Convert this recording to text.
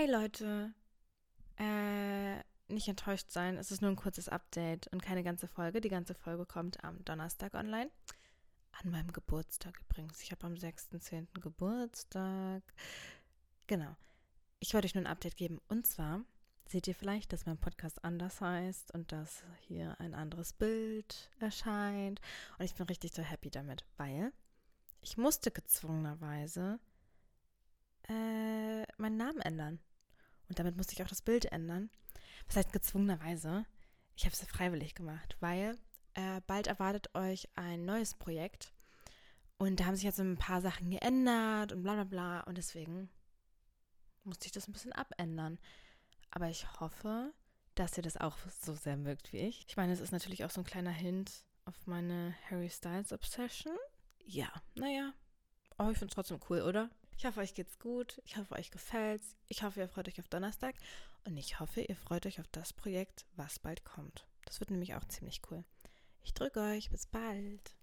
Hey Leute, äh, nicht enttäuscht sein, es ist nur ein kurzes Update und keine ganze Folge. Die ganze Folge kommt am Donnerstag online. An meinem Geburtstag übrigens. Ich habe am 6.10. Geburtstag. Genau. Ich wollte euch nur ein Update geben. Und zwar seht ihr vielleicht, dass mein Podcast anders heißt und dass hier ein anderes Bild erscheint. Und ich bin richtig so happy damit, weil ich musste gezwungenerweise äh, meinen Namen ändern. Und damit musste ich auch das Bild ändern. Was heißt gezwungenerweise? Ich habe es freiwillig gemacht, weil äh, bald erwartet euch ein neues Projekt. Und da haben sich jetzt so ein paar Sachen geändert und bla bla bla. Und deswegen musste ich das ein bisschen abändern. Aber ich hoffe, dass ihr das auch so sehr mögt wie ich. Ich meine, es ist natürlich auch so ein kleiner Hint auf meine Harry Styles Obsession. Ja, naja. Aber ich finde es trotzdem cool, oder? Ich hoffe, euch geht's gut. Ich hoffe, euch gefällt's. Ich hoffe, ihr freut euch auf Donnerstag. Und ich hoffe, ihr freut euch auf das Projekt, was bald kommt. Das wird nämlich auch ziemlich cool. Ich drücke euch. Bis bald.